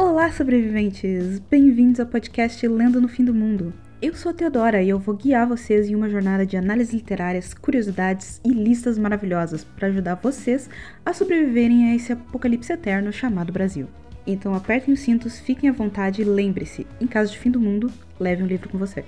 Olá, sobreviventes! Bem-vindos ao podcast Lendo no Fim do Mundo. Eu sou a Teodora e eu vou guiar vocês em uma jornada de análises literárias, curiosidades e listas maravilhosas para ajudar vocês a sobreviverem a esse apocalipse eterno chamado Brasil. Então apertem os cintos, fiquem à vontade e lembre-se, em caso de fim do mundo, leve um livro com você.